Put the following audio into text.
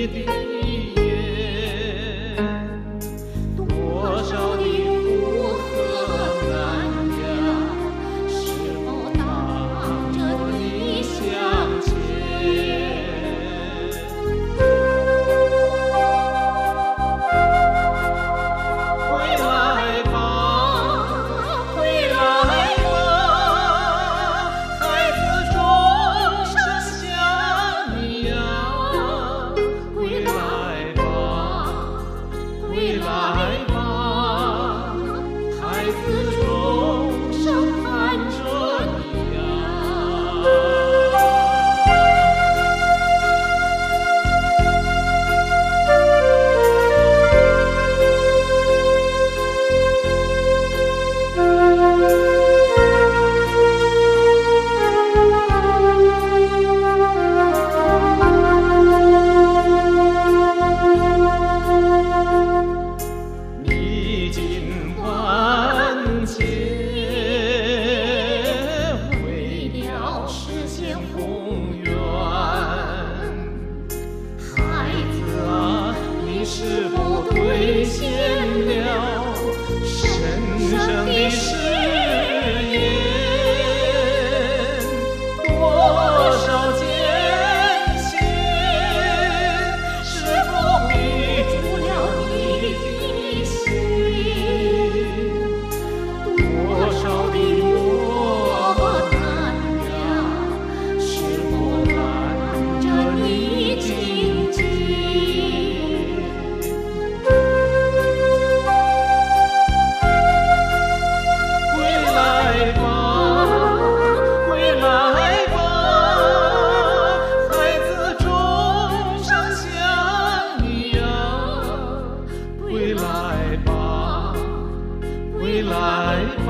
你的。是。来。